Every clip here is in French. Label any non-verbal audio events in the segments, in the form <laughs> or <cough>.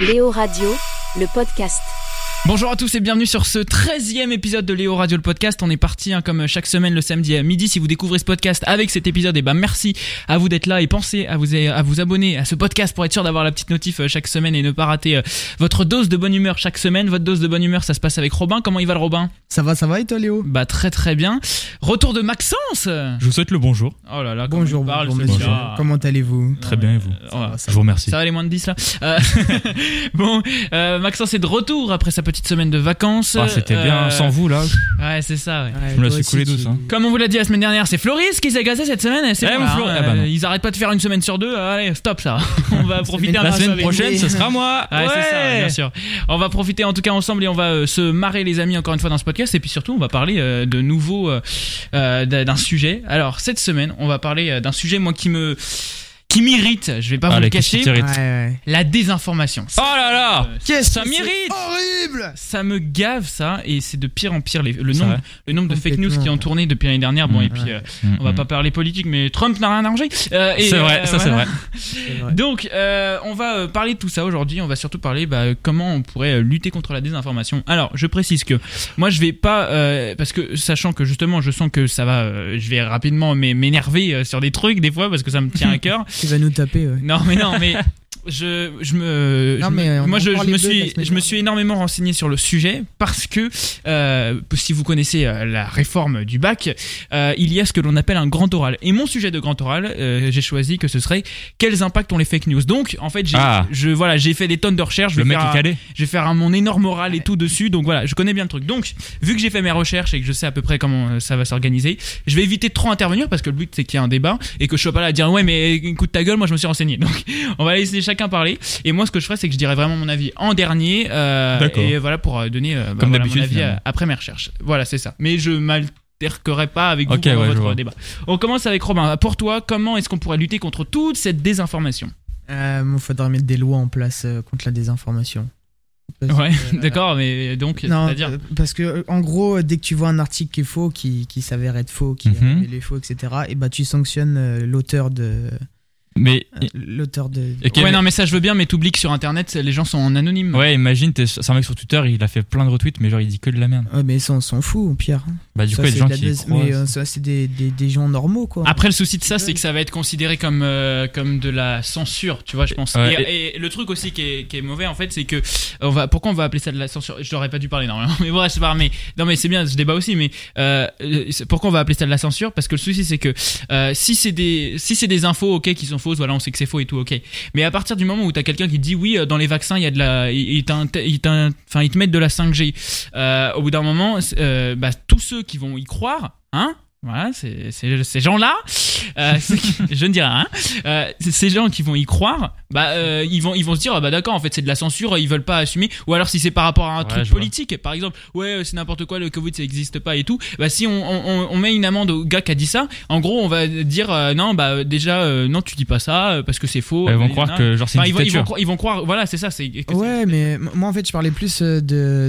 Léo Radio, le podcast. Bonjour à tous et bienvenue sur ce 13e épisode de Léo Radio le podcast. On est parti hein, comme chaque semaine le samedi à midi. Si vous découvrez ce podcast avec cet épisode, et ben merci à vous d'être là et pensez à vous, à vous abonner à ce podcast pour être sûr d'avoir la petite notif euh, chaque semaine et ne pas rater euh, votre dose de bonne humeur chaque semaine. Votre dose de bonne humeur, ça se passe avec Robin. Comment il va le Robin? Ça va, ça va et toi Léo? Bah très très bien. Retour de Maxence. Je vous souhaite le bonjour. Oh là là, Bonjour, parle, bonjour, monsieur. Comment allez-vous? Très bien et vous? Va, ça Je vous remercie. Ça va les moins de 10 là? Euh, <laughs> Bon, euh, Maxence est de retour après sa petite semaine de vacances. Ah, c'était bien Euh, sans vous là. Ouais, c'est ça, ouais. Ouais, Je me la suis aussi, coulé tu- douce, hein. Comme on vous l'a dit la semaine dernière, c'est Floris qui s'est gazé cette semaine. C'est Eh, bon, Flo- hein, ah bah euh, ils arrêtent pas de faire une semaine sur deux. Allez, stop ça. <laughs> On va profiter un La semaine avec prochaine, ce sera moi. <laughs> Ouais, c'est ça, Ouais. bien sûr. On va profiter en tout cas ensemble et on va euh, se marrer les amis encore une fois dans ce podcast et puis surtout on va parler euh, de nouveau euh, euh, d'un d'un sujet. Alors cette semaine on va parler euh, d'un sujet moi qui me qui m'irrite. Je vais pas vous Allez, le cacher. t'irrite Ouais, ouais. La désinformation. Oh là là Euh, Qu'est-ce ça que c'est m'irrite. Horrible Ça me gave ça et c'est de pire en pire les- le nombre vrai. le nombre de fake news qui ont tourné depuis l'année dernière. Bon Mmh. et puis euh, on va mm. pas parler politique mais Trump n'a rien arrangé. Euh, C'est vrai, euh, ça c'est voilà. vrai. C'est vrai. Donc, euh, on va parler de tout ça aujourd'hui. On va surtout parler bah, comment on pourrait lutter contre la désinformation. Alors, je précise que moi, je vais pas euh, parce que sachant que justement, je sens que ça va, euh, je vais rapidement m'é- m'énerver sur des trucs des fois parce que ça me tient à <laughs> cœur. Tu vas nous taper, ouais. non, mais non, mais <laughs> je, je me, Non, je me- mais on moi, je, me suis, je me suis énormément renseigné sur le sujet parce que euh, si vous connaissez euh, la réforme du bac, euh, il y a ce que l'on appelle un grand oral. Et mon sujet de grand oral, euh, j'ai choisi que ce serait quels impacts ont les fake news? Donc, en fait, j'ai, Ah. je, voilà, j'ai fait des tonnes de recherches. Je vais mec faire est un- calé. je vais faire un, mon énorme oral et tout dessus. Donc voilà, je connais bien le truc. Donc, vu que j'ai fait mes recherches et que je sais à peu près comment ça va s'organiser, je vais éviter de trop intervenir parce que le but c'est qu'il y ait un débat et que je sois pas là à dire ouais mais écoute ta gueule, moi je me suis renseigné. Donc, on va laisser chacun parler. Et moi, ce que je ferai, c'est que je dirai vraiment mon avis en dernier. euh, D'accord. et voilà pour euh, donner euh, bah, Comme voilà, mon d'habitude, avis euh, après mes recherches. Voilà, c'est ça. Mais je m'alterquerai pas avec vous Ok, pendant ouais, je votre débat. On commence avec Robin. Pour toi, comment est-ce qu'on pourrait lutter contre toute cette désinformation? Euh, Il faudrait mettre des lois en place euh, contre la désinformation. Parce Ouais, euh, <laughs> d'accord, mais donc, Non, c'est-à-dire. parce que en gros, dès que tu vois un article qui est faux, qui, qui s'avère être faux, qui Mhm. est faux, etc., et bah tu sanctionnes euh, l'auteur de Mais euh, l'auteur de. Ouais, mais- non, mais ça je veux bien, mais t'oublies que sur internet, les gens sont en anonyme. ouais, imagine, t'es- c'est un mec sur Twitter, il a fait plein de retweets, mais genre il dit que de la merde. Ouais, mais ça on s'en fout, Pierre. Bah du Ça, coup, il y a des c'est gens qui. croient. Mais euh, ça, c'est des, des, des gens normaux, quoi. Après, le souci de ça, c'est que ça va être considéré comme, euh, comme de la censure, tu vois, je pense. Ouais, et, et le truc aussi qui est, qui est mauvais, en fait, c'est que. On va, pourquoi on va appeler ça de la censure? Je n'aurais pas dû parler normalement, <laughs> mais bref, c'est pas mais Non, mais c'est bien, je débat aussi, mais euh, pourquoi on va appeler ça de la censure? Parce que le souci, c'est que euh, si c'est des, si c'est des infos, ok, qui sont voilà, on sait que c'est faux et tout, ok. Mais à partir du moment où t'as quelqu'un qui dit oui, euh, dans les vaccins, il y a de la. Enfin, ils te mettent de la 5G, euh, au bout d'un moment, euh, bah, tous ceux qui vont y croire, hein voilà, c'est c'est- ces gens-là, euh, <laughs> je ne dirai rien, euh, ces gens qui vont y croire, bah, euh, ils, vont, ils vont se dire, ah bah d'accord, en fait c'est de la censure, ils veulent pas assumer, ou alors si c'est par rapport à un Ouais, truc vois. politique, par exemple, ouais, c'est n'importe quoi, le Covid ça n'existe pas et tout, bah si on, on, met une amende au gars qui a dit ça, en gros on va dire, euh, non, bah déjà, euh, non, tu dis pas ça, parce que c'est faux. Ils vont croire que genre c'est Enfin, une ils, vont, ils, vont, croire- ils vont croire, voilà, c'est ça, c'est. Ouais, mais moi en fait je parlais plus de,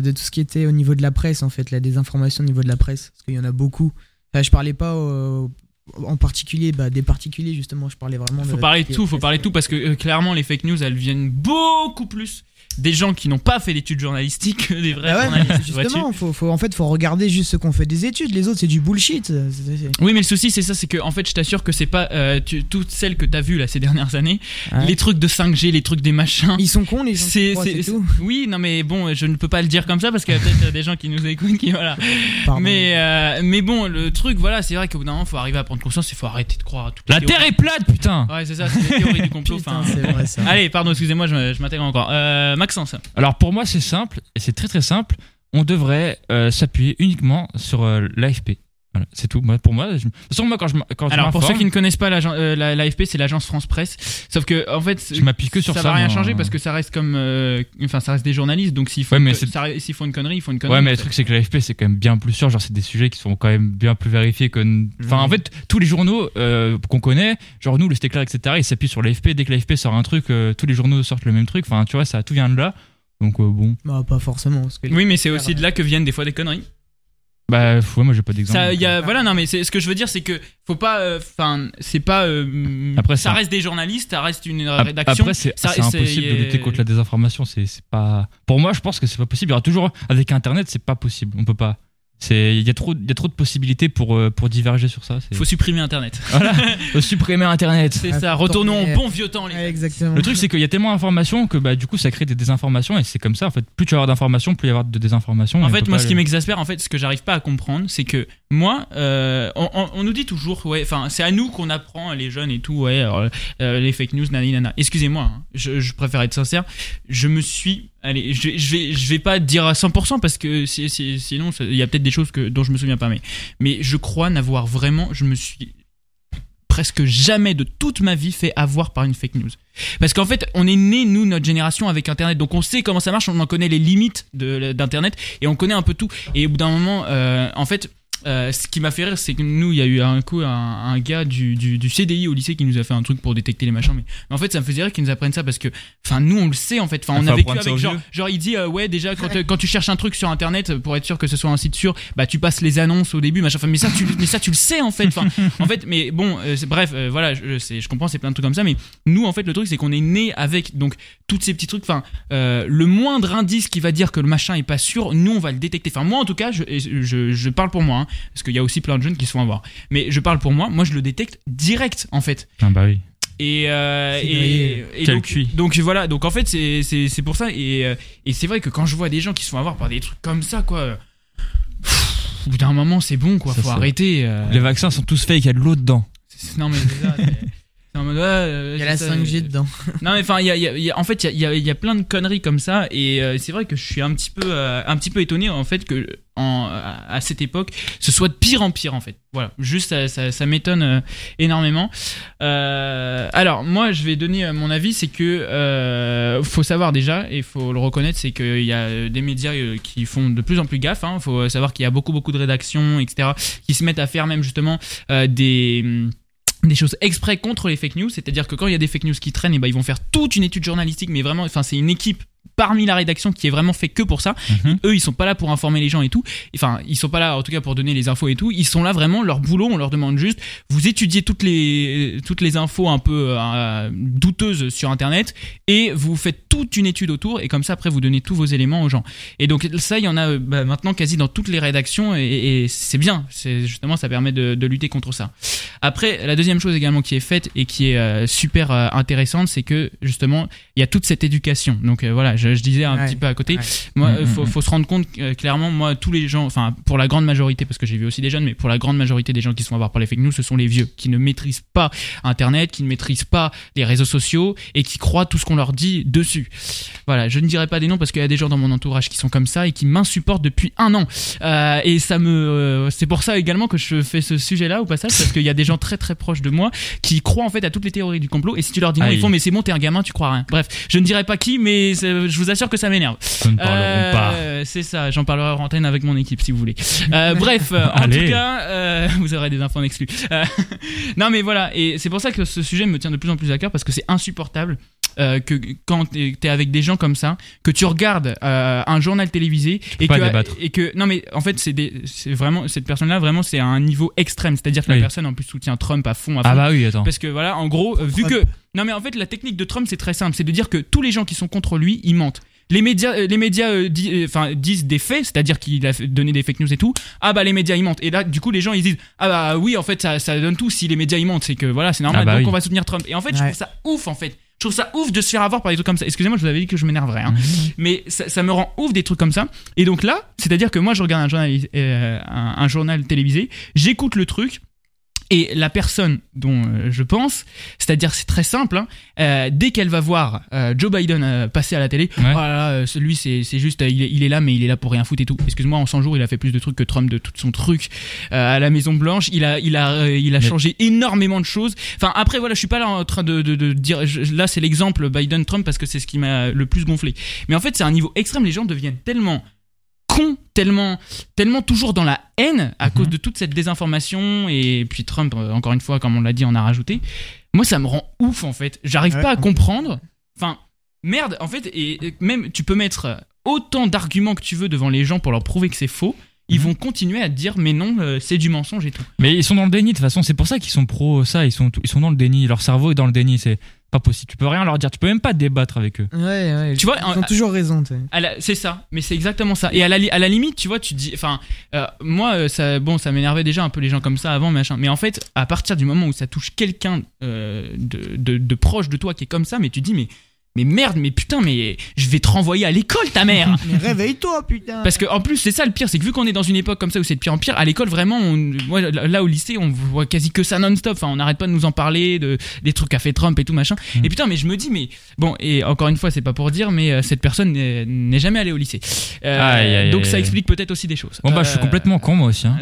de tout ce qui était au niveau de la presse en fait, la désinformation au niveau de la presse, parce qu'il y en a beaucoup. Enfin, je parlais pas euh, en particulier bah, des particuliers justement, je parlais vraiment. Faut de parler de tout, faut parler de tout parce que euh, clairement les fake news elles viennent beaucoup plus des gens qui n'ont pas fait d'études journalistiques que <laughs> des vrais Bah ouais, journalistes. justement, faut, faut, en fait, faut regarder juste ceux qui ont fait des études. Les autres, c'est du bullshit. C'est- c'est- Oui, mais le souci c'est ça, c'est que en fait je t'assure que c'est pas euh, tu- toutes celles que t'as vues là ces dernières années, Ouais. les trucs de 5G, les trucs des machins. Ils sont cons, les gens. C'est, croient, c'est- c'est tout. oui, non mais bon, je ne peux pas le dire comme ça parce qu'il y a peut-être des gens qui nous écoutent qui voilà. Pardon. Mais euh, mais bon, le truc voilà, c'est vrai qu'au bout d'un moment faut arriver à prendre conscience, il faut arrêter de croire à tout. La Terre est plate, putain Ouais, c'est ça, c'est les théories du complot. <laughs> Putain, enfin, c'est vrai ça. Allez, pardon, excusez-moi, je, me- je m'intègre encore. Euh, Maxence. Alors pour moi c'est simple et c'est très très simple. On devrait euh, s'appuyer uniquement sur euh, l'AFP. Voilà, c'est tout. Moi, pour moi, je... de toute façon, moi quand je, Alors pour ceux qui ne connaissent pas l'agent- euh, la- l'AFP, c'est l'agence France Presse. Sauf que en fait, je m'appuie que sur ça ça. va rien changer parce que ça reste comme, euh, enfin ça reste des journalistes. Donc s'ils font, Ouais, une- c'est- ça- s'ils font une connerie, ils font une connerie. Ouais, mais le truc, c'est que l'AFP, c'est quand même bien plus sûr. Genre, c'est des sujets qui sont quand même bien plus vérifiés que. Enfin, en fait, tous les journaux euh, qu'on connaît, genre nous, le Stéclair, etc., ils s'appuient sur l'AFP. Dès que l'AFP sort un truc, euh, tous les journaux sortent le même truc. Enfin, tu vois, ça, tout vient de là. Donc, euh, bon. Bah, pas forcément. Parce que Oui, mais c'est aussi de là que viennent des fois des conneries. Bah, ouais, moi j'ai pas d'exemple. Ça, il y a, voilà, non, mais c'est ce que je veux dire, c'est que faut pas, enfin, c'est pas, euh, Après, ça ça- reste des journalistes, ça reste une rédaction. Après, c'est ça- c'est c'est- impossible de lutter contre la désinformation. C'est c'est pas. Pour moi, je pense que c'est pas possible. Il y aura toujours avec Internet, c'est pas possible. On peut pas. C'est il y a trop il y a trop de possibilités pour euh, pour diverger sur ça. c'est- faut supprimer Internet. <laughs> Voilà. Faut supprimer Internet. C'est ça. Retournons au bon vieux temps, les Ouais, gars. exactement. Le truc, c'est qu'il y a tellement d'informations que bah, du coup, ça crée des désinformations et c'est comme ça. En fait, plus tu vas avoir d'informations, plus il y avoir de désinformations. En fait, moi, ce qui m'exaspère, en fait, ce que j'arrive pas à comprendre, c'est que moi, euh, on, on- on nous dit toujours, ouais, enfin, c'est à nous qu'on apprend, les jeunes et tout, ouais, alors, euh, les fake news, nani, nana. Excusez-moi, hein, je, je préfère être sincère. Je me suis, allez, je, je vais, je vais pas dire à 100% parce que c'est- c'est- sinon, il y a peut-être des choses que, dont je me souviens pas, mais, mais je crois n'avoir vraiment, je me suis presque jamais de toute ma vie fait avoir par une fake news. Parce qu'en fait, on est né, nous, notre génération, avec Internet. Donc on sait comment ça marche, on en connaît les limites d'Internet et on connaît un peu tout. Et au bout d'un moment, euh, en fait, euh, ce qui m'a fait rire, c'est que nous, il y a eu un coup un, un gars du, du, du CDI au lycée qui nous a fait un truc pour détecter les machins. Mais, mais en fait, ça me faisait rire qu'ils nous apprennent ça parce que, enfin, nous, on le sait en fait. Enfin, on a vécu avec genre, genre, il dit, euh, ouais, déjà, quand, euh, quand tu cherches un truc sur Internet, pour être sûr que ce soit un site sûr, bah, tu passes les annonces au début, machin. Enfin, mais ça, tu, mais ça, tu le sais en fait. Enfin, <laughs> en fait, mais bon, euh, bref, euh, voilà, je, je sais, je comprends, c'est plein de trucs comme ça, mais nous, en fait, le truc, c'est qu'on est né avec donc toutes ces petits trucs. Enfin, euh, le moindre indice qui va dire que le machin est pas sûr, nous, on va le détecter. Enfin, moi, en tout cas, je, je, je parle pour moi, hein, parce qu'il y a aussi plein de jeunes qui se font avoir. Mais je parle pour moi, moi, je le détecte direct, en fait. Ah bah oui. Et, euh, et, et donc, cuit. donc voilà, donc en fait, c'est- c'est c'est pour ça. Et, euh, et c'est vrai que quand je vois des gens qui se font avoir par des trucs comme ça, quoi. pff, Au bout d'un moment, c'est bon, quoi. Ça, Faut arrêter. euh. Les vaccins sont tous fake. Il y a de l'eau dedans. Non mais c'est ça. <laughs> c'est- en mode, ouais, euh, Il y a la c'est ça, 5G euh, dedans. <laughs> Non mais enfin, il y a, il y a- il y a- en fait, il y a, il y plein de conneries comme ça, et euh, c'est vrai que je suis un petit peu, euh, un petit peu étonné en fait que en, à cette époque, ce soit de pire en pire en fait. Voilà, juste ça, ça, ça m'étonne énormément. Alors moi, je vais donner mon avis, c'est que faut savoir déjà, et faut le reconnaître, c'est qu'il y a des médias qui font de plus en plus gaffe. Il faut savoir qu'il y a beaucoup beaucoup de rédactions, etc., qui se mettent à faire même justement des des choses exprès contre les fake news, c'est-à-dire que quand il y a des fake news qui traînent, et ben ils vont faire toute une étude journalistique, mais vraiment, enfin c'est une équipe parmi la rédaction qui est vraiment fait que pour ça. Mhm. Eux, ils sont pas là pour informer les gens et tout. Enfin, ils sont pas là en tout cas pour donner les infos et tout. Ils sont là vraiment leur boulot. On leur demande juste, vous étudiez toutes les toutes les infos un peu euh, douteuses sur Internet et vous faites toute une étude autour et comme ça après vous donnez tous vos éléments aux gens. Et donc ça, il y en a euh, bah, maintenant quasi dans toutes les rédactions et, et c'est bien. C'est justement ça permet de, de lutter contre ça. Après, la deuxième chose également qui est faite et qui est euh, super euh, intéressante, c'est que justement il y a toute cette éducation. Donc euh, voilà, je, je disais un Ouais. petit peu à côté. Ouais. Moi, Mhm, euh, faut, mhm. faut se rendre compte euh, clairement, moi, tous les gens, enfin, pour la grande majorité, parce que j'ai vu aussi des jeunes, mais pour la grande majorité des gens qui sont avoir par les fake news, ce sont les vieux qui ne maîtrisent pas Internet, qui ne maîtrisent pas les réseaux sociaux et qui croient tout ce qu'on leur dit dessus. Voilà, je ne dirai pas des noms parce qu'il y a des gens dans mon entourage qui sont comme ça et qui m'insupportent depuis un an. Euh, et ça me, euh, c'est pour ça également que je fais ce sujet-là au passage parce qu'il y a des gens très très proches de moi qui croient en fait à toutes les théories du complot et si tu leur dis non, Aïe. ils font mais c'est bon, t'es un gamin, tu crois rien. Bref, je ne dirai pas qui, mais je vous assure que ça m'énerve. Nous ne parlerons Euh, pas. C'est ça, j'en parlerai en antenne avec mon équipe si vous voulez. Euh, bref, euh, en tout cas, <laughs> vous aurez des infos en exclu. <laughs> Non mais voilà, et c'est pour ça que ce sujet me tient de plus en plus à cœur parce que c'est insupportable. Euh, que quand t'es t'es avec des gens comme ça, que tu regardes euh, un journal télévisé et que, débattre. et que non mais en fait c'est vraiment cette personne-là vraiment c'est à un niveau extrême, c'est-à-dire que la personne en plus soutient Trump à fond, à fond Ah bah oui, attends. parce que voilà, en gros, vu que non mais en fait la technique de Trump c'est très simple, c'est de dire que tous les gens qui sont contre lui, ils mentent. Les médias, euh, les médias, euh, di- euh, disent des faits, c'est-à-dire qu'il a donné des fake news et tout. Ah bah les médias ils mentent. Et là, du coup, les gens ils disent ah bah oui, en fait ça, ça donne tout. Si les médias ils mentent, c'est que voilà, c'est normal. Ah bah donc oui. on va soutenir Trump. Et en fait, je trouve ça ouf en fait. Je trouve ça ouf de se faire avoir par des trucs comme ça. Excusez-moi, je vous avais dit que je m'énerverais. Hein. Mais ça, ça me rend ouf des trucs comme ça. Et donc là, c'est-à-dire que moi, je regarde un journal, euh, un, un journal télévisé, j'écoute le truc. Et la personne dont euh, je pense, c'est-à-dire c'est très simple, hein, euh, dès qu'elle va voir euh, Joe Biden euh, passer à la télé, Ouais. oh là là, celui c'est juste, il est, il est là mais il est là pour rien foutre et tout. Excuse-moi, en 100 jours il a fait plus de trucs que Trump de tout son truc à la Maison Blanche. Il a, il a, il a Mais- changé énormément de choses. Enfin après voilà, je suis pas là en train de, de, de dire, je- là c'est l'exemple Biden-Trump parce que c'est ce qui m'a le plus gonflé. Mais en fait c'est un niveau extrême. Les gens deviennent tellement cons, tellement, tellement toujours dans la haine à Mhm. cause de toute cette désinformation et puis Trump, euh, encore une fois, comme on l'a dit, en a rajouté. Moi, ça me rend ouf en fait. J'arrive Ouais. pas à comprendre. Enfin, merde, en fait, et même tu peux mettre autant d'arguments que tu veux devant les gens pour leur prouver que c'est faux. ils Mhm. vont continuer à te dire mais non, euh, c'est du mensonge et tout. Mais ils sont dans le déni de toute façon. C'est pour ça qu'ils sont pro ça. Ils sont ils sont dans le déni. Leur cerveau est dans le déni. C'est pas possible. Tu peux rien leur dire. Tu peux même pas débattre avec eux. Ouais, ouais. Tu vois, ils ont toujours raison. C'est ça, mais c'est exactement ça. Et à la, li- à la limite, tu vois, tu dis, enfin, euh, moi, euh, ça, bon, ça m'énervait déjà un peu les gens comme ça avant, machin. Mais en fait, à partir du moment où ça touche quelqu'un euh, de, de, de proche de toi qui est comme ça, mais tu dis, mais, mais merde, mais putain, mais je vais te renvoyer à l'école, ta mère. <laughs> Mais réveille-toi, putain. Parce que en plus, c'est ça le pire, c'est que vu qu'on est dans une époque comme ça où c'est de pire en pire, à l'école vraiment, on, moi, là au lycée, on voit quasi que ça non-stop. Enfin, on n'arrête pas de nous en parler, de des trucs qu'a fait Trump et tout machin. Mm. Et putain, mais je me dis, mais bon, et encore une fois, c'est pas pour dire, mais euh, cette personne n'est jamais allée au lycée. Euh, Aïe, aïe, donc aïe, ça explique peut-être aussi des choses. Bon bah je suis Euh, complètement con moi aussi. Hein.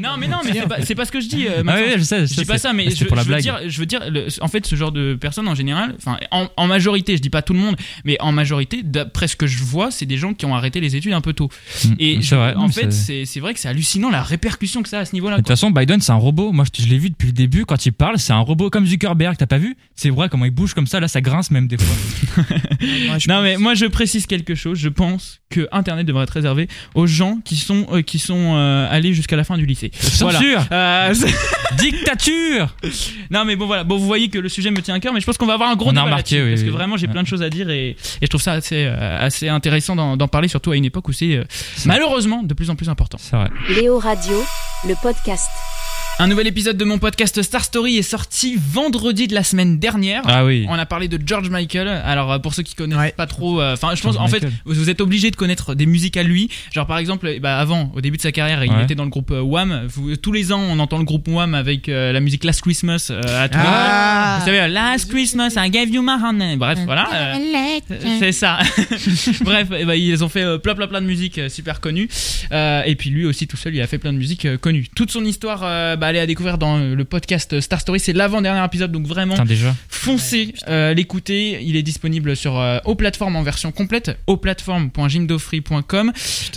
Non, bah, mais non, mais c'est pas, c'est pas ce que je dis. euh, Ah ouais, je sais. Je dis pas ça, mais je, pour la je veux blague. dire, je veux dire, le- en fait, ce genre de personnes en général, enfin, en, en majorité, je dis pas tout le monde, mais en majorité, d'après ce que je vois, c'est des gens qui ont arrêté les études un peu tôt. Mm, Et c'est je- vrai. en fait, c'est- vrai que c'est hallucinant la répercussion que ça a à ce niveau-là. De toute façon, Biden, c'est un robot. Moi, je, je l'ai vu depuis le début. Quand il parle, c'est un robot comme Zuckerberg. T'as pas vu? C'est vrai comment il bouge comme ça. Là, ça grince même des fois. <laughs> ouais, Non pense- mais moi je précise quelque chose. Je pense que Internet devrait être réservé aux gens qui sont euh, qui sont euh, allés jusqu'à la fin du lycée. Voilà. Censure Euh, <laughs> Dictature non mais bon voilà. Bon vous voyez que le sujet me tient à cœur, mais je pense qu'on va avoir un gros On a débat remarqué, oui, parce que vraiment j'ai Ouais. plein de choses à dire et, et je trouve ça assez euh, assez intéressant d'en parler, surtout à une époque où c'est euh, malheureusement de plus en plus important. C'est vrai. Léo Radio, le podcast. Un nouvel épisode de mon podcast Star Story est sorti vendredi de la semaine dernière. Ah oui. On a parlé de George Michael. Alors euh, pour ceux qui connaissent Ouais. pas trop, euh, enfin je pense George en fait Michael. vous vous êtes obligé de connaître des musiques à lui. Genre par exemple, eh bah, avant au début de sa carrière, il Ouais. était dans le groupe euh, Wham. Vous- tous les ans, on entend le groupe Wham avec euh, la musique Last Christmas euh, à les Ah. Vous savez, Last Christmas, I gave you my honey. Bref, voilà. euh, c'est ça. <laughs> Bref, eh ben, ils ont fait euh, plein plein plein de musiques euh, super connues. Euh, et puis lui aussi tout seul, il a fait plein de musiques euh, connues. Toute son histoire, euh, bah, est à découvrir dans euh, le podcast Star Story. C'est l'avant-dernier épisode, donc vraiment Putain, déjà. foncez euh, l'écouter. Il est disponible sur euh, aux plateformes en version complète.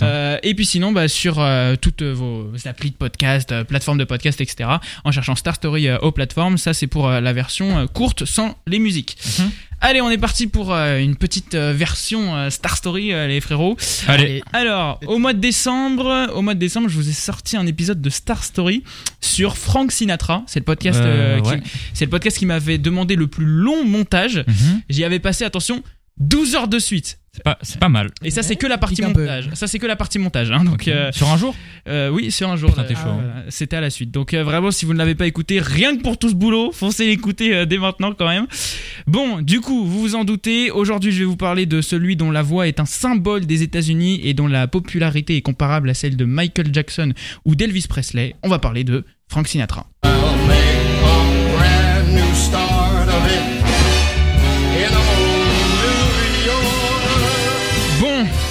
Euh, et puis sinon, bah, sur euh, toutes vos applis de podcast, euh, plateformes de podcast, etc. En cherchant Star Story euh, aux plateformes. Ça, c'est pour euh, la version euh, courte sans les musiques. Mhm. Allez, on est parti pour euh, une petite euh, version euh, Star Story, les frérots. Allez. Alors, au mois de décembre, au mois de décembre, je vous ai sorti un épisode de Star Story sur Frank Sinatra. C'est le podcast, qui- c'est le podcast qui m'avait demandé le plus long montage. Mhm. J'y avais passé, attention, 12 heures de suite. C'est pas, c'est pas mal. Et ça, c'est que la partie Pique un peu. montage. Ça, c'est que la partie montage. hein. Donc, euh, Sur un jour euh, oui, sur un jour. Putain, là, t'es chaud, euh, hein. voilà, C'était à la suite. Donc, euh, vraiment, si vous ne l'avez pas écouté, rien que pour tout ce boulot, foncez l'écouter euh, dès maintenant quand même. Bon, du coup, vous vous en doutez, aujourd'hui, je vais vous parler de celui dont la voix est un symbole des États-Unis et dont la popularité est comparable à celle de Michael Jackson ou d'Elvis Presley. On va parler de Frank Sinatra.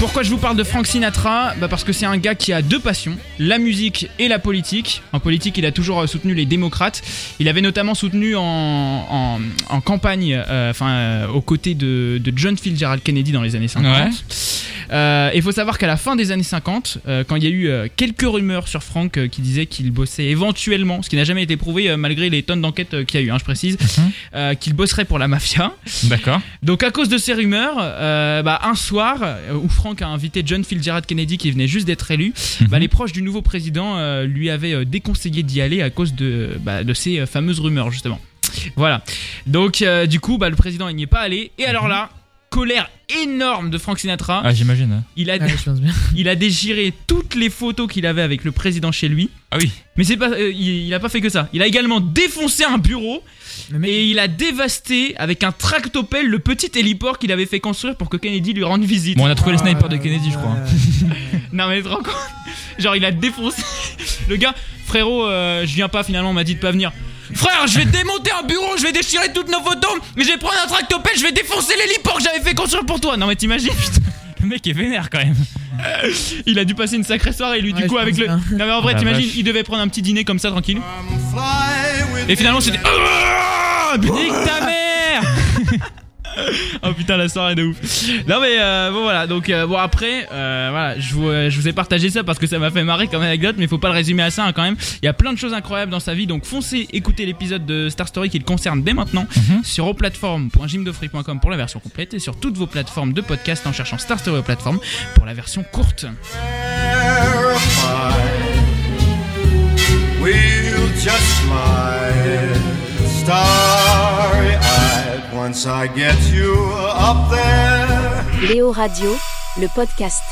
Pourquoi je vous parle de Frank Sinatra bah Parce que c'est un gars qui a deux passions, la musique et la politique. En politique, il a toujours euh, soutenu les démocrates. Il avait notamment soutenu en, campagne, euh, enfin, euh, aux côtés de, John Fitzgerald Kennedy dans les années 50. Ouais. Euh, Il faut savoir qu'à la fin des années 50, euh, quand il y a eu euh, quelques rumeurs sur Frank qui disaient qu'il bossait éventuellement, ce qui n'a jamais été prouvé malgré les tonnes d'enquêtes qu'il y a eu, hein, je précise, Mhm. qu'il bosserait pour la mafia. D'accord. Donc à cause de ces rumeurs, bah, un soir où Frank a invité John Fitzgerald Kennedy qui venait juste d'être élu, bah, Mhm. les proches du nouveau président lui avaient déconseillé d'y aller à cause de, bah, de ces fameuses rumeurs justement. Voilà. Donc du coup, bah, le président il n'y est pas allé. Et alors là, colère énorme de Frank Sinatra. Ah, j'imagine. hein. Il a, Ouais, je pense bien. <laughs> il a déchiré toutes les photos qu'il avait avec le président chez lui. Ah oui. Mais c'est pas, euh, il, il a pas fait que ça. Il a également défoncé un bureau Le mec, et il a dévasté avec un tractopelle le petit héliport qu'il avait fait construire pour que Kennedy lui rende visite. Bon, on a trouvé le sniper de Kennedy, je crois. <laughs> Non mais tu te rends compte Genre il a défoncé <laughs> le gars. Frérot, euh, je viens pas finalement, on m'a dit de pas venir. Frère, je vais démonter un bureau, je vais déchirer toutes nos photos, mais je vais prendre un tractopelle, je vais défoncer l'héliport que j'avais fait construire pour toi. Non mais t'imagines putain, Le mec est vénère quand même. <laughs> Il a dû passer une sacrée soirée lui Ouais, du coup avec le. bien. Non mais en vrai Ah, la t'imagines, il devait prendre un petit dîner comme ça tranquille. With Et finalement c'était. Ah. Nique ta mère Oh putain la soirée de ouf. Non mais euh, bon voilà donc euh, bon après euh, voilà je vous, euh, je vous ai partagé ça parce que ça m'a fait marrer comme anecdote mais faut pas le résumer à ça hein, quand même. Il y a plein de choses incroyables dans sa vie donc foncez écouter l'épisode de Star Story qui le concerne dès maintenant Mhm. sur oplatform.jimdofree.com pour la version complète et sur toutes vos plateformes de podcast en cherchant Star Story aux plateformes pour la version courte. We'll just once I get you up there. Léo Radio, le podcast.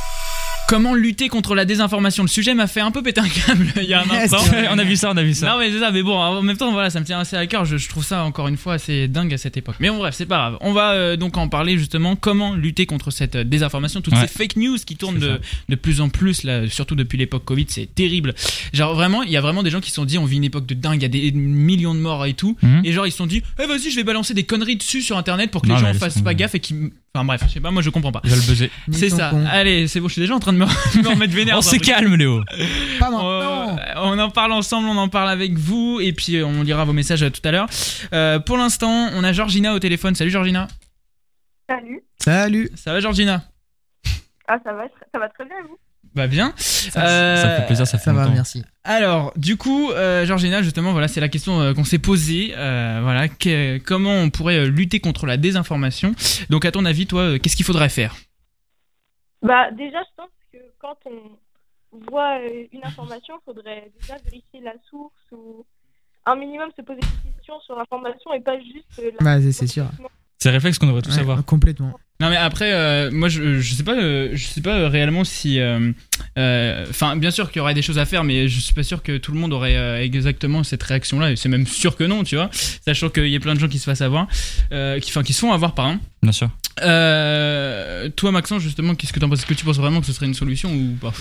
Comment lutter contre la désinformation Le sujet m'a fait un peu péter un câble <laughs> il y a un instant. on a vu ça, on a vu ça. Non mais c'est ça, mais bon, en même temps, voilà, ça me tient assez à cœur. Je, je trouve ça encore une fois assez dingue à cette époque. Mais bon, bref, c'est pas grave. On va euh, donc en parler justement. Comment lutter contre cette euh, désinformation, toutes Ouais. ces fake news qui tournent de, plus en plus là, surtout depuis l'époque Covid, c'est terrible. Genre vraiment, il y a vraiment des gens qui se sont dit, on vit une époque de dingue, il y a des millions de morts et tout. Mhm. Et genre ils se sont dit, eh vas-y, je vais balancer des conneries dessus sur Internet pour que Non, les gens fassent pas gaffe et qui, enfin bref, je sais pas, moi je comprends pas. Il va le buzzer. C'est ça. con. Allez, c'est bon, je suis déjà en train de me, <laughs> me remettre vénère. On se calme, Léo. Pas Euh, maintenant. on en parle ensemble, on en parle avec vous et puis euh, on lira vos messages euh, tout à l'heure. Euh, pour l'instant, on a Georgina au téléphone. Salut Georgina. Salut. Salut. Ça va Georgina? Ah, ça va, ça va très bien, vous? Bah bien. Ça, Euh, Ça me fait plaisir, ça fait Ça va, merci. Alors, du coup, euh, Georgina, justement, voilà, c'est la question euh, qu'on s'est posée. Euh, voilà, que- comment on pourrait lutter contre la désinformation? Donc, à ton avis, toi, euh, qu'est-ce qu'il faudrait faire? Bah, déjà, je pense que quand on voit euh, une information, il faudrait déjà vérifier la source ou un minimum se poser des questions sur l'information et pas juste. euh, la- Bah, c'est- sûr. C'est un réflexe qu'on devrait tous Ouais, avoir. Complètement. Non mais après, euh, moi je, je sais pas, euh, je sais pas euh, réellement si, euh, euh, enfin bien sûr qu'il y aurait des choses à faire, mais je suis pas sûr que tout le monde aurait exactement cette réaction-là. Et c'est même sûr que non, tu vois, sachant qu'il y a plein de gens qui se fassent avoir, qui, enfin qui se font avoir, pardon. Bien sûr. Toi Maxence, justement, qu'est-ce que t'en penses? Est-ce que tu penses vraiment que ce serait une solution ou pas?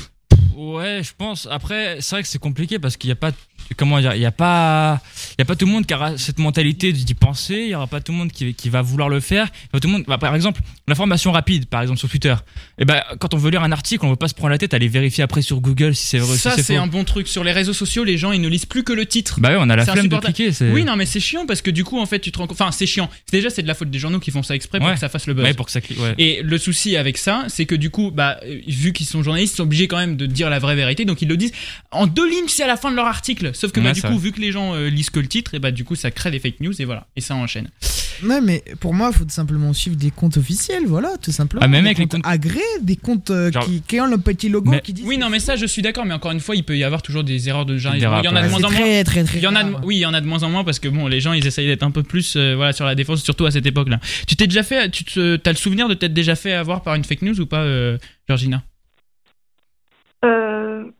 Ouais, je pense. Après, c'est vrai que c'est compliqué parce qu'il n'y a pas, comment dire, il y a pas, il y a pas tout le monde qui aura cette mentalité d'y penser. Il y aura pas tout le monde qui, qui va vouloir le faire. A Tout le monde, bah, par exemple, l'information rapide, par exemple sur Twitter. Et ben, quand on veut lire un article, on veut pas se prendre la tête à aller vérifier après sur Google si c'est vrai, Ça si c'est un bon truc. Sur les réseaux sociaux, les gens ils ne lisent plus que le titre. Bah ouais, on a la flemme de cliquer. Oui, non, mais c'est chiant parce que du coup, en fait, tu te rends compte. Enfin, c'est chiant. Déjà, c'est de la faute des journaux qui font ça exprès pour Ouais. que ça fasse le buzz. Ouais, pour que ça clique. Ouais. Et le souci avec ça, c'est que du coup, bah, euh, vu qu'ils sont journalistes, ils sont obligés quand même de dire la vraie vérité, donc ils le disent en deux lignes, c'est à la fin de leur article. Sauf que bah, Ouais, du c'est coup, vrai. vu que les gens euh, lisent que le titre, et bah du coup, ça crée des fake news et voilà, et ça enchaîne. Ouais, mais pour moi, il faut tout simplement suivre des comptes officiels, voilà, tout simplement. Ah, même des avec les comptes comptes- agréés, des comptes euh, Genre- qui, qui ont le petit logo Mais- qui dit. Oui, non, mais ça, je suis d'accord, mais encore une fois, il peut y avoir toujours des erreurs de. Des Il y en a de moins en moins. très, très, très. Il y en a de- rare. oui, il y en a de moins en moins parce que bon, les gens ils essayent d'être un peu plus euh, voilà sur la défense, surtout à cette époque-là. Tu t'es déjà fait, tu te, t'as le souvenir de t'être déjà fait avoir par une fake news ou pas, euh, Georgina? Euh,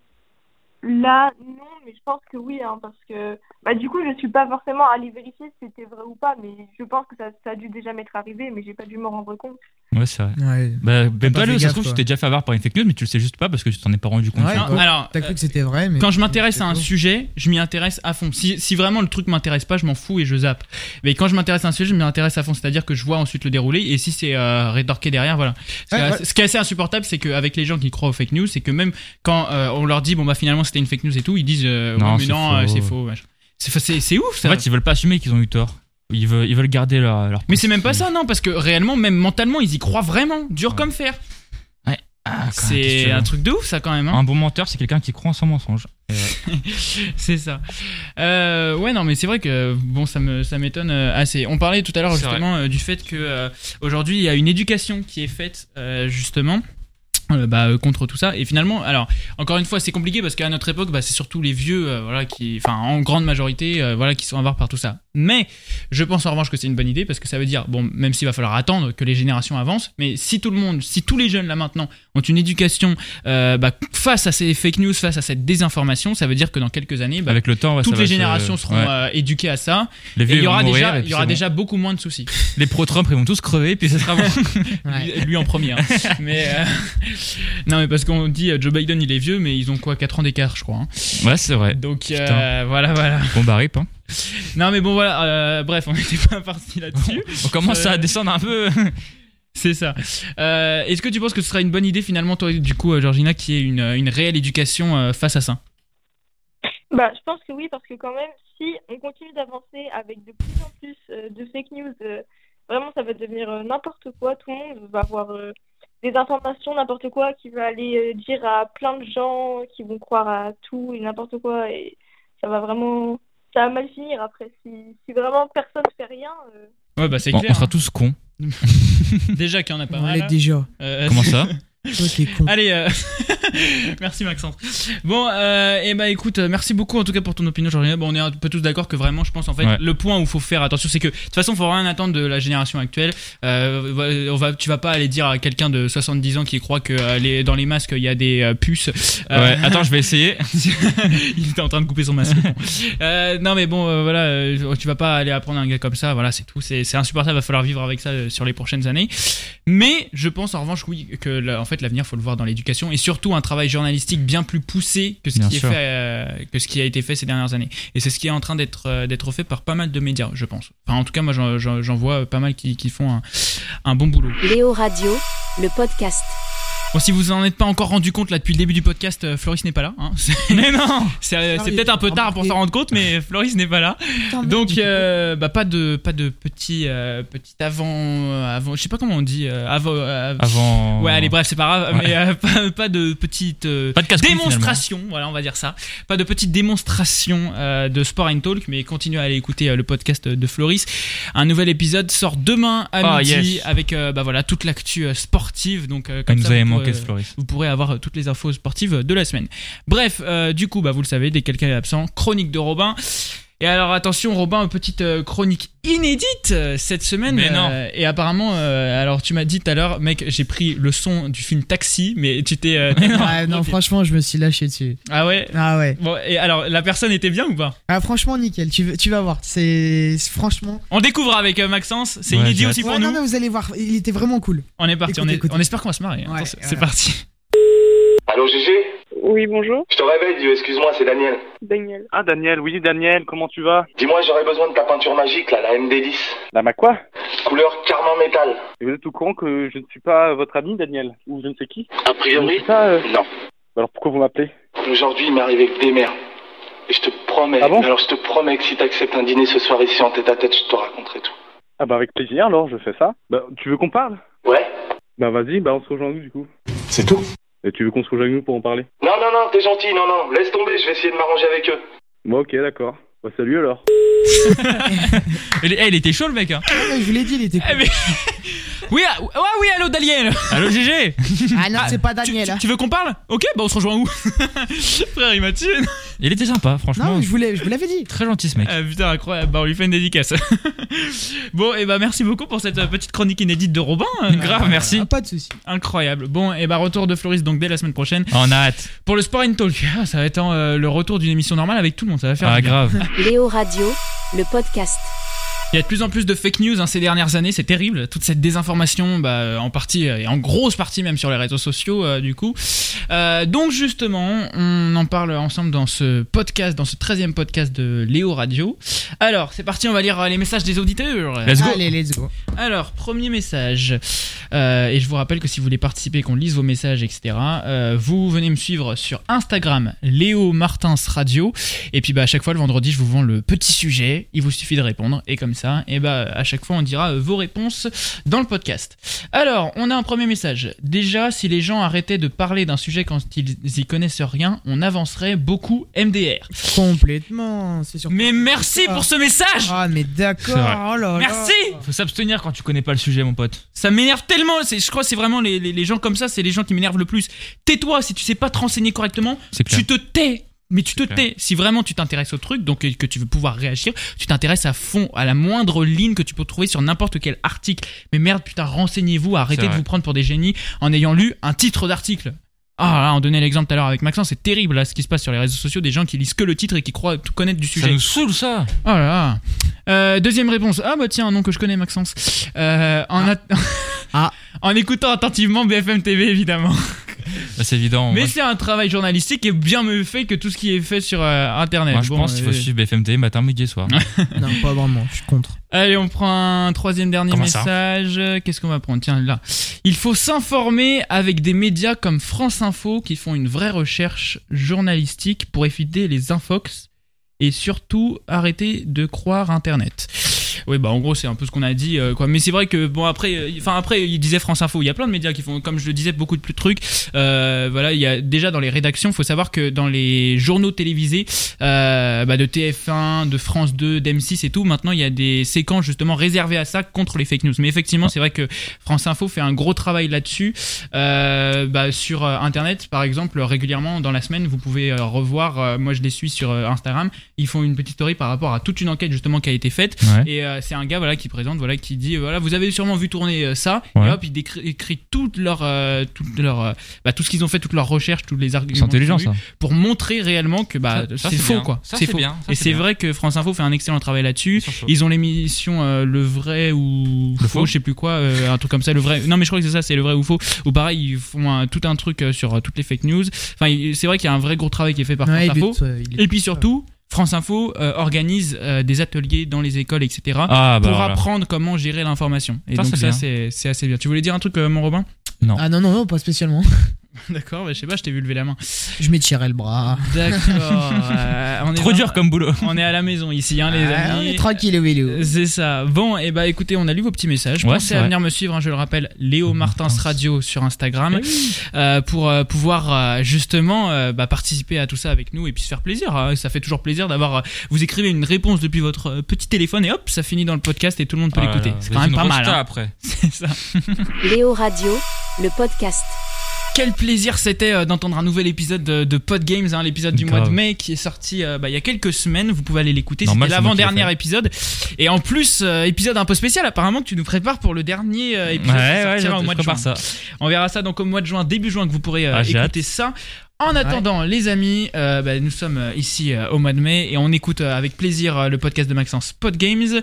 là, non, mais je pense que oui, hein, parce que bah, du coup, je suis pas forcément allée vérifier si c'était vrai ou pas, mais je pense que ça, ça a dû déjà m'être arrivé, mais j'ai pas dû me rendre compte. Ouais, c'est vrai. Ouais. Bah, même pas Léo, ça se trouve, tu t'es déjà fait avoir par une fake news, mais tu le sais juste pas parce que tu t'en es pas rendu compte. Ouais, Non. Alors, T'as cru que c'était vrai, mais. Quand je m'intéresse à un sujet, je m'y intéresse à fond. Si, si vraiment le truc m'intéresse pas, je m'en fous et je zappe. Mais quand je m'intéresse à un sujet, je m'y intéresse à fond. C'est-à-dire que je vois ensuite le déroulé et si c'est euh, rétorqué derrière, voilà. Ce, qui est Ouais, assez- ce qui est assez insupportable, c'est qu'avec les gens qui croient aux fake news, c'est que même quand euh, on leur dit bon bah finalement c'était une fake news et tout, ils disent euh, Non, ouais, mais c'est non, faux. euh, c'est faux. C'est ouf ça. En fait, ils veulent pas assumer qu'ils ont eu tort. Ils veulent, ils veulent garder leur. leur mais c'est même pas ça non parce que réellement même mentalement ils y croient vraiment dur Ouais. comme fer. Ah, C'est un truc de ouf ça quand même. hein. Un bon menteur, c'est quelqu'un qui croit en son mensonge. <laughs> C'est ça. Euh, ouais, non, mais c'est vrai que bon, ça me ça m'étonne assez. On parlait tout à l'heure justement du fait que euh, aujourd'hui il y a une éducation qui est faite euh, justement. Euh, bah, euh, contre tout ça. Et finalement alors encore une fois c'est compliqué parce qu'à notre époque bah, c'est surtout les vieux euh, voilà qui enfin en grande majorité voilà qui sont avares par tout ça mais je pense en revanche que c'est une bonne idée parce que ça veut dire bon même s'il va falloir attendre que les générations avancent mais si tout le monde si tous les jeunes là maintenant ont une éducation euh, bah, face à ces fake news face à cette désinformation ça veut dire que dans quelques années bah, avec le temps, toutes ça les se- générations seront ouais. euh, éduquées à ça Les et il y aura déjà il y aura déjà beaucoup moins de soucis. <laughs> Les pro-Trump, ils vont tous crever, puis ce sera bon. <laughs> Ouais. lui, en premier hein. <laughs> mais euh, non mais parce qu'on dit Joe Biden il est vieux mais ils ont quoi 4 ans d'écart je crois hein. ouais, c'est vrai. donc voilà voilà Bon, bah, rip, hein. <laughs> non mais bon voilà euh, bref on n'était pas parti là-dessus On commence Euh, à descendre un peu. <laughs> c'est ça Euh, est-ce que tu penses que ce serait une bonne idée finalement toi du coup euh, Georgina qui ait une, une réelle éducation euh, face à ça? Bah, je pense que oui, parce que quand même, si on continue d'avancer avec de plus en plus euh, de fake news, euh, vraiment, ça va devenir euh, n'importe quoi. Tout le monde va avoir euh, des informations, n'importe quoi, qui va aller euh, dire à plein de gens qui vont croire à tout et n'importe quoi. Et ça va vraiment. Ça va mal finir après. Si, si vraiment personne ne fait rien. euh, ouais bah c'est Bon, clair on sera hein. tous cons. <laughs> déjà qu'il y en a pas On mal l'est là. déjà. Euh, Comment ça? <laughs> Allez, euh, <laughs> merci Maxence. Bon, euh, et bah écoute, euh, merci beaucoup en tout cas pour ton opinion, Jordan. Bon, on est un peu tous d'accord que vraiment, je pense en fait, Ouais. le point où il faut faire attention, c'est que de toute façon, faut rien attendre de la génération actuelle. Euh, on va, tu vas pas aller dire à quelqu'un de 70 ans qui croit que euh, les- dans les masques il y a des euh, puces. Euh, Ouais, attends, je vais essayer. <laughs> il était en train de couper son masque. Euh, non mais bon, euh, voilà, euh, tu vas pas aller apprendre un gars comme ça. Voilà, c'est tout. C'est insupportable. Va falloir vivre avec ça euh, sur les prochaines années. Mais je pense en revanche, oui, que en fait l'avenir faut le voir dans l'éducation et surtout un travail journalistique bien plus poussé que ce Bien qui est sûr. fait, euh, que ce qui a été fait ces dernières années. Et c'est ce qui est en train d'être euh, d'être fait par pas mal de médias, je pense. Enfin, en tout cas, moi j'en- j'en j'en vois pas mal qui, qui font un, un bon boulot. Léo Radio, le podcast. Bon, si vous en êtes pas encore rendu compte là depuis le début du podcast, euh, Floris n'est pas là. Hein. C'est- Mais non <laughs> C'est euh, c'est peut-être un peu tard pour s'en rendre compte, mais <laughs> Floris n'est pas là. Donc, euh, bah, pas de pas de petit euh, petit avant euh, avant. Je sais pas comment on dit. euh, avant. euh, Avant. Ouais, allez, bref, c'est pas grave, Ouais. mais euh, <laughs> pas, pas de petite euh, Pas de casse-couille, démonstration, voilà, on va dire ça. Pas de petite démonstration euh, de Sport and Talk, mais continuez à aller écouter euh, le podcast de Floris. Un nouvel épisode sort demain à Ah, midi yes. avec euh, bah voilà toute l'actu euh, sportive. Donc, euh, comme Elle nous ça, avait vous Floris. vous pourrez avoir euh, toutes les infos sportives de la semaine. Bref, euh, du coup, bah, vous le savez, dès que quelqu'un est absent, chronique de Robin. Et alors attention Robin, petite euh, chronique inédite euh, cette semaine. Mais non. euh, et apparemment, euh, alors tu m'as dit tout à l'heure, mec, j'ai pris le son du film Taxi, mais tu t'es... euh, Ouais, <laughs> non, franchement, je me suis lâché dessus. ah ouais? Ah ouais. Bon, et alors la personne était bien ou pas? Ah, franchement, nickel. Tu, tu vas voir. C'est franchement. On découvre avec euh, Maxence, c'est Ouais, inédit aussi pour Ouais, nous. non, non, vous allez voir. Il était vraiment cool. On est parti, on, est- on espère qu'on va se marrer. hein. Ouais, c'est voilà. parti. Allô Gégé? Oui, bonjour, Je te réveille, Dieu, excuse-moi, c'est Daniel. Daniel. Ah Daniel, oui Daniel, comment tu vas? Dis-moi, j'aurais besoin de ta peinture magique, là, la MD10. La ma quoi? Couleur Carmin Métal. Et vous êtes au courant que je ne suis pas votre ami Daniel Ou je ne sais qui? A priori Ça, euh, Non. alors pourquoi vous m'appelez? Aujourd'hui, il m'est arrivé que des merdes. Et je te promets, Ah bon? alors je te promets que si t'acceptes un dîner ce soir ici en tête à tête, je te raconterai tout. Ah bah avec plaisir alors, je fais ça. Bah tu veux qu'on parle? Ouais Bah vas-y, bah on se rejoint nous du coup? C'est tout? Et tu veux qu'on se rejoigne nous pour en parler? Non, non, non, t'es gentil, non, non, laisse tomber, je vais essayer de m'arranger avec eux. Bon ok d'accord. Bah salut alors. <laughs> Il, eh, il était chaud le mec. Hein. Ah, mais je vous l'ai dit, il était Eh, cool. mais- Oui, ah, ouais, oui, allô Daniel Allô GG <laughs> Ah non, c'est pas Daniel. tu, hein. tu veux qu'on parle? Ok, bah on se rejoint où? <laughs> Frère, il m'a tué. Il était sympa, franchement. Non, je vous l'ai- je vous l'avais dit. Très gentil ce mec. Ah, putain, incroyable. Bah, on lui fait une dédicace. <laughs> bon, et bah merci beaucoup pour cette euh, petite chronique inédite de Robin. Euh, Grave, merci. Ah, pas de soucis. Incroyable. Bon, et bah retour de Floris donc dès la semaine prochaine On a hâte. pour le Sport in Talk. Ah, ça va être euh, le retour d'une émission normale avec tout le monde. Ça va faire. Ah, grave. Léo Radio, le podcast. Il y a de plus en plus de fake news hein, ces dernières années, c'est terrible. Toute cette désinformation, bah, euh, en partie euh, et en grosse partie même sur les réseaux sociaux, euh, du coup. Euh, donc justement, on en parle ensemble dans ce podcast, dans ce 13e podcast de Léo Radio. Alors, c'est parti, on va lire euh, les messages des auditeurs. Let's go. Allez, let's go. Alors, premier message. Euh, et je vous rappelle que si vous voulez participer, qu'on lise vos messages, etc., euh, vous venez me suivre sur Instagram, Léo Martins Radio. Et puis, bah, à chaque fois, le vendredi, je vous vends le petit sujet. Il vous suffit de répondre. Et comme ça, et bah, à chaque fois, on dira euh, vos réponses dans le podcast. Alors, on a un premier message. Déjà, si les gens arrêtaient de parler d'un sujet quand ils y connaissent rien, on avancerait beaucoup MDR. Complètement. C'est sûr. Mais merci pour ce message! Ah, mais d'accord. Oh là là. Merci! Faut s'abstenir quand tu connais pas le sujet, mon pote. Ça m'énerve tellement. c'est- Je crois que c'est vraiment les, les- les gens comme ça, c'est les gens qui m'énervent le plus. Tais-toi si tu sais pas te renseigner correctement. Tu te tais. Mais tu te tais. Si vraiment tu t'intéresses au truc, donc que tu veux pouvoir réagir, tu t'intéresses à fond à la moindre ligne que tu peux trouver sur n'importe quel article. Mais merde, putain, renseignez-vous, arrêtez de vous prendre pour des génies en ayant lu un titre d'article. Ah là, on donnait l'exemple tout à l'heure avec Maxence, c'est terrible là ce qui se passe sur les réseaux sociaux, des gens qui lisent que le titre et qui croient tout connaître du Ça sujet. nous saoule ça. Oh là là. Euh, deuxième réponse. Ah bah tiens, un nom que je connais, Maxence. Euh, en, at- Ah. <laughs> en écoutant attentivement BFM TV, évidemment. <laughs> Bah, c'est évident. Mais moi, c'est un travail journalistique qui est bien mieux fait que tout ce qui est fait sur euh, Internet. moi, je Bon, pense qu'il faut euh, suivre BFM TV matin, midi et soir. <laughs> Non, pas vraiment. Je suis contre. Allez, on prend un troisième dernier Comment message. Qu'est-ce qu'on va prendre? Tiens, là. Il faut s'informer avec des médias comme France Info qui font une vraie recherche journalistique pour éviter les infox et surtout arrêter de croire Internet. Oui, bah en gros, c'est un peu ce qu'on a dit, euh, quoi. Mais c'est vrai que bon après, euh, enfin après, il disait France Info. Il y a plein de médias qui font, comme je le disais, beaucoup de plus de trucs. Euh, voilà, il y a déjà dans les rédactions, faut savoir que dans les journaux télévisés, euh, bah, de TF1, de France 2, d'M6 et tout, maintenant il y a des séquences justement réservées à ça contre les fake news. Mais effectivement, c'est vrai que France Info fait un gros travail là-dessus. Bah, sur Internet, par exemple, régulièrement dans la semaine, vous pouvez revoir. moi, je les suis sur Instagram. Ils font une petite story par rapport à toute une enquête justement qui a été faite. Ouais. Et c'est un gars voilà qui présente, voilà qui dit euh, voilà vous avez sûrement vu tourner euh, ça. Ouais. Et hop, il décrit, écrit toute leur, euh, toute leur, euh, bah, tout ce qu'ils ont fait, toutes leurs recherches, tous les arguments. C'est intelligent ça. pour montrer réellement que bah c'est faux bien. quoi. C'est faux. bien. Ça, Et c'est vrai que France Info fait un excellent travail là-dessus. Ils ont l'émission euh, le vrai ou Le faux, faux je sais plus quoi, euh, un truc comme ça. Le vrai. Non mais je crois que c'est ça, c'est le vrai ou faux. Ou pareil, ils font un- tout un truc euh, sur euh, toutes les fake news. Enfin, c'est vrai qu'il y a un vrai gros travail qui est fait par Ouais, France Info. euh, Et puis surtout, France Info euh, organise euh, des ateliers dans les écoles, etc. Ah bah pour voilà. apprendre comment gérer l'information. Et Ça, donc c'est ça, bien. c'est c'est assez bien. Tu voulais dire un truc, euh, mon Robin? Ah non, non, non, pas spécialement. <laughs> <laughs> D'accord, bah, je sais pas, je t'ai vu lever la main. Je m'étirais le bras. D'accord. euh, <laughs> on est Trop dans- dur comme boulot. On est à la maison ici, hein, les Ah, on amis. est tranquille au vélo. C'est ça. Bon, et bah écoutez, on a lu vos petits messages. Ouais, Pensez c'est à vrai. venir me suivre, hein, je le rappelle, Léo Martins. Radio sur Instagram, Eh euh, pour euh, pouvoir euh, justement euh, bah, participer à tout ça avec nous et puis se faire plaisir. hein. Ça fait toujours plaisir d'avoir. euh, vous écrivez une réponse depuis votre euh, petit téléphone et hop, ça finit dans le podcast et tout le monde peut Ah l'écouter. C'est quand même pas mal. hein. après. <laughs> C'est ça. Léo Radio, le podcast. Quel plaisir c'était euh, d'entendre un nouvel épisode de, de Pod Games, hein, l'épisode du mois de mai qui est sorti euh, bah, il y a quelques semaines. Vous pouvez aller l'écouter. C'était l'avant-dernier épisode. Et en plus, euh, épisode un peu spécial apparemment que tu nous prépares pour le dernier euh, épisode qui Ouais, au mois de juin. ça. On verra ça donc au mois de juin, début juin que vous pourrez euh, Ah, écouter ça. En attendant, les amis, euh, bah, nous sommes euh, ici euh, au mois de mai et on écoute euh, avec plaisir euh, le podcast de Maxence Pod Games.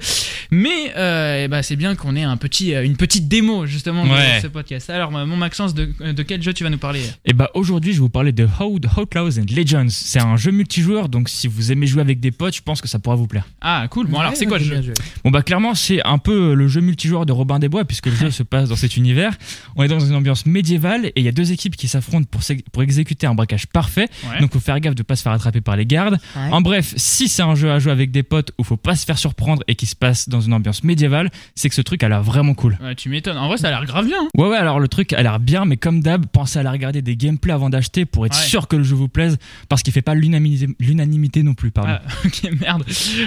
Mais euh, eh bah, c'est bien qu'on ait un petit, euh, une petite démo justement de Ouais. ce podcast. Alors, mon Maxence, de, de quel jeu tu vas nous parler? Et bah aujourd'hui, je vais vous parler de Out- Outlaws and Legends. C'est un jeu multijoueur, donc si vous aimez jouer avec des potes, je pense que ça pourra vous plaire. Ah, cool. Bon, alors, c'est quoi le jeu? Bon bah clairement, c'est un peu le jeu multijoueur de Robin des Bois puisque le jeu <laughs> se passe dans cet univers. On est dans une ambiance médiévale et il y a deux équipes qui s'affrontent pour, exécuter un braquage parfait. Ouais. Donc faut faire gaffe de pas se faire attraper par les gardes. Ouais. En bref, si c'est un jeu à jouer avec des potes où faut pas se faire surprendre et qui se passe dans une ambiance médiévale, c'est que ce truc a l'air vraiment cool. Ouais, tu m'étonnes. En vrai, ça a l'air grave bien. hein. Ouais ouais, alors le truc a l'air bien, mais comme d'hab, pensez à aller regarder des gameplays avant d'acheter pour être Ouais. sûr que le jeu vous plaise, parce qu'il fait pas l'unanimité l'unanimité non plus, pardon. Ah, <laughs> ok, merde.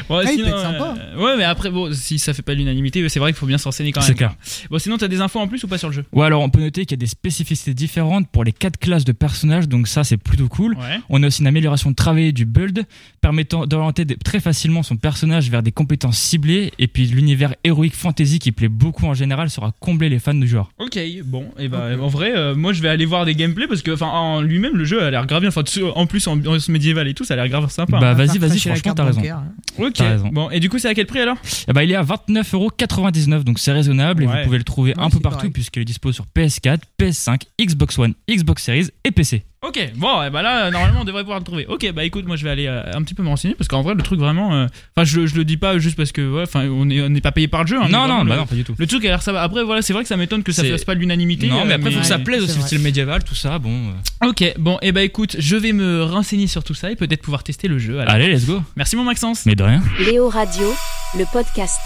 Bon, Ah, il sinon, peut être sympa. euh, ouais, mais après, bon, si ça fait pas l'unanimité, c'est vrai qu'il faut bien s'enseigner quand même. C'est clair. Bon, sinon, t'as des infos en plus ou pas sur le jeu? Ouais, alors on peut noter qu'il y a des spécificités différentes pour les quatre classes de personnages, donc ça c'est plutôt cool. Ouais. On a aussi une amélioration de travail du build, permettant d'orienter très facilement son personnage vers des compétences ciblées, et puis l'univers héroïque fantasy qui plaît beaucoup en général sera combler les fans du genre. Ok, bon, et bah en vrai, euh, moi je vais aller voir des gameplays parce que, enfin, en lui-même, le jeu a l'air grave bien. Enfin, en plus, ambiance médiévale et tout, ça a l'air grave sympa. Bah vas-y, vas-y, franchement t'as raison. hein. ok, raison. bon, et du coup, c'est à quel prix alors? Eh bah, il est à 29,99€, donc c'est raisonnable, et vous pouvez le trouver Ouais, un peu partout puisqu'il est dispo sur PS4, PS5, Xbox One, Xbox Series et PC. Ok, bon, et bah là, normalement, on devrait pouvoir le trouver. Ok, bah écoute, moi je vais aller euh, un petit peu me renseigner parce qu'en vrai, le truc vraiment. euh, Enfin, je, je le dis pas juste parce que, enfin, on est, on n'est pas payé par le jeu. hein, mais non, vraiment, non, bah le- non, pas du tout. Le truc a l'air ça va. Après, voilà, c'est vrai que ça m'étonne que ça C'est- fasse pas l'unanimité. Non, mais euh, après, faut que ça plaise c'est aussi, le vrai. style médiéval, tout ça, bon. euh. Ok, bon, et bah écoute, je vais me renseigner sur tout ça et peut-être pouvoir tester le jeu. alors. Allez, let's go. Merci mon Maxence. Mais de rien. Léo Radio, le podcast.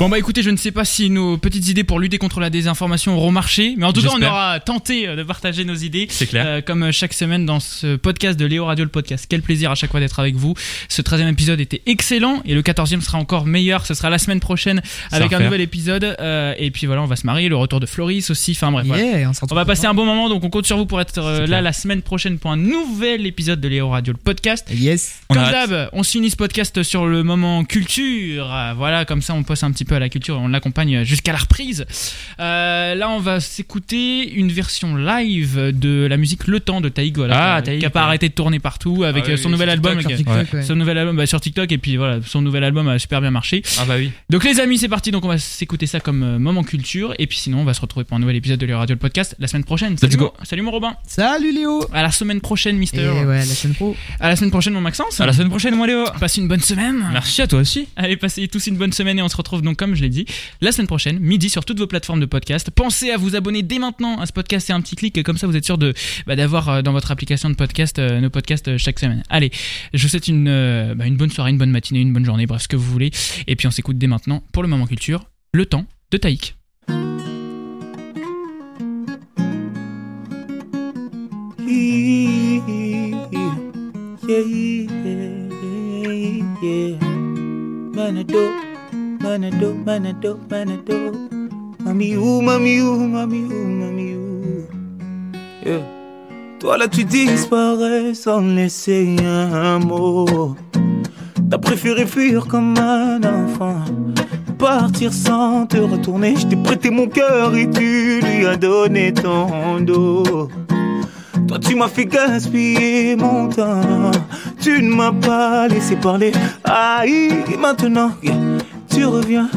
Bon bah écoutez, je ne sais pas si nos petites idées pour lutter contre la désinformation auront marché, mais en tout cas on aura tenté euh, de partager nos idées. C'est clair. Euh, comme euh, chaque semaine dans ce podcast de Léo Radio le podcast. Quel plaisir à chaque fois d'être avec vous. Ce 13e épisode était excellent et le 14e sera encore meilleur. Ce sera la semaine prochaine avec un nouvel épisode. Euh, et puis voilà, on va se marier, le retour de Floris aussi. Enfin bref, voilà. On, va passer un bon moment, donc on compte sur vous pour être euh, là clair. la semaine prochaine pour un nouvel épisode de Léo Radio le podcast. Yes. Comme d'hab, on se finit ce podcast sur le moment culture. Voilà, comme ça on passe un petit peu à la culture et on l'accompagne jusqu'à la reprise. Euh, là, on va s'écouter une version live de la musique Le Temps de Taïgo, là, Ah, qui a- Taïgo. qui a pas arrêté de tourner partout avec Ah oui, son oui, nouvel album. TikTok, qui- Sur TikTok, ouais. Son nouvel album bah, sur TikTok et puis voilà, son nouvel album a super bien marché. Ah bah oui. Donc les amis, c'est parti. Donc on va s'écouter ça comme euh, moment culture et puis sinon on va se retrouver pour un nouvel épisode de le Radio le podcast la semaine prochaine. Salut, go. mon- salut mon Robin. Salut Léo. À la semaine prochaine, Et Mister. ouais, la chaîne pro. À la semaine prochaine, mon Maxence. À la semaine prochaine, moi Léo. Passe une bonne semaine. Merci à toi aussi. Allez, passez tous une bonne semaine et on se retrouve donc comme je l'ai dit, la semaine prochaine, midi, sur toutes vos plateformes de podcast. Pensez à vous abonner dès maintenant à ce podcast, c'est un petit clic, et comme ça vous êtes sûr de bah, d'avoir euh, dans votre application de podcast euh, nos podcasts euh, chaque semaine. Allez, je vous souhaite une, bah, une bonne soirée, une bonne matinée, une bonne journée, bref, ce que vous voulez. Et puis on s'écoute dès maintenant, pour le moment culture, le temps de Taïk. Manado, manado, manado. Mami ou, mami ou, mami ou, mami ou. Toi là tu disparais sans laisser un mot. T'as préféré fuir comme un enfant. Partir sans te retourner. Je t'ai prêté mon cœur et tu lui as donné ton dos. Toi tu m'as fait gaspiller mon temps Tu ne m'as pas laissé parler Aïe, maintenant yeah, tu reviens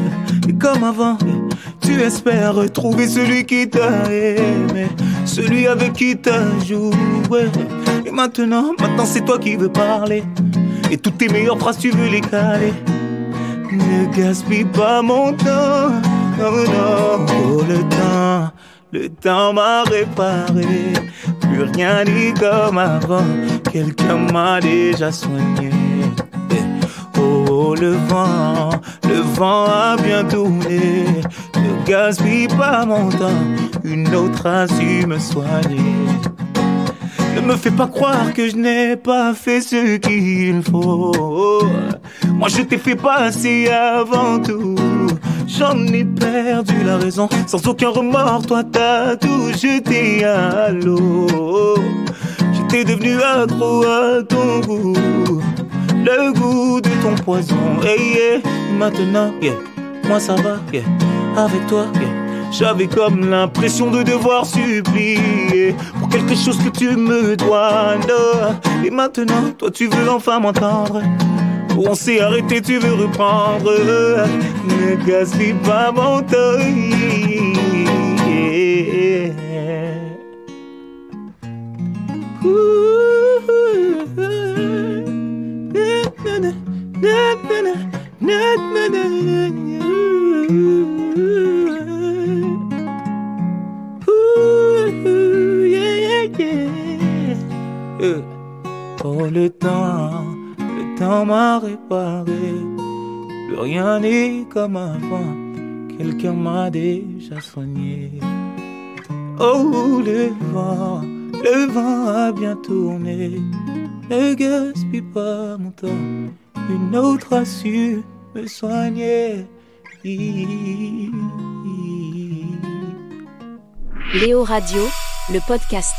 Et comme avant. Tu espères retrouver celui qui t'a aimé Celui avec qui t'as joué. Et maintenant, maintenant c'est toi qui veux parler. Et toutes tes meilleures phrases tu veux les caler. Ne gaspille pas mon temps. Non, non, oh le temps le temps m'a réparé, plus rien n'est comme avant. Quelqu'un m'a déjà soigné. Le vent, le vent a bien tourné. Ne gaspille pas mon temps, une autre a me soigner. Ne me fais pas croire que je n'ai pas fait ce qu'il faut. Moi je t'ai fait passer avant tout. J'en ai perdu la raison. Sans aucun remords, toi t'as tout jeté à l'eau. J'étais devenu accro à ton goût. Le goût de ton poison. Hey. Maintenant, moi ça va, avec toi. J'avais comme l'impression de devoir supplier pour quelque chose que tu me dois. Et maintenant, toi tu veux enfin m'entendre. On s'est arrêté, tu veux reprendre. Ne gaspille pas mon temps. Oh le temps, le temps m'a réparé. Plus rien n'est comme avant. Quelqu'un m'a déjà soigné. Oh le vent, le vent a bien tourné. Ne gaspille pas mon temps. Une autre a su me soigner. Léo Radio, le podcast.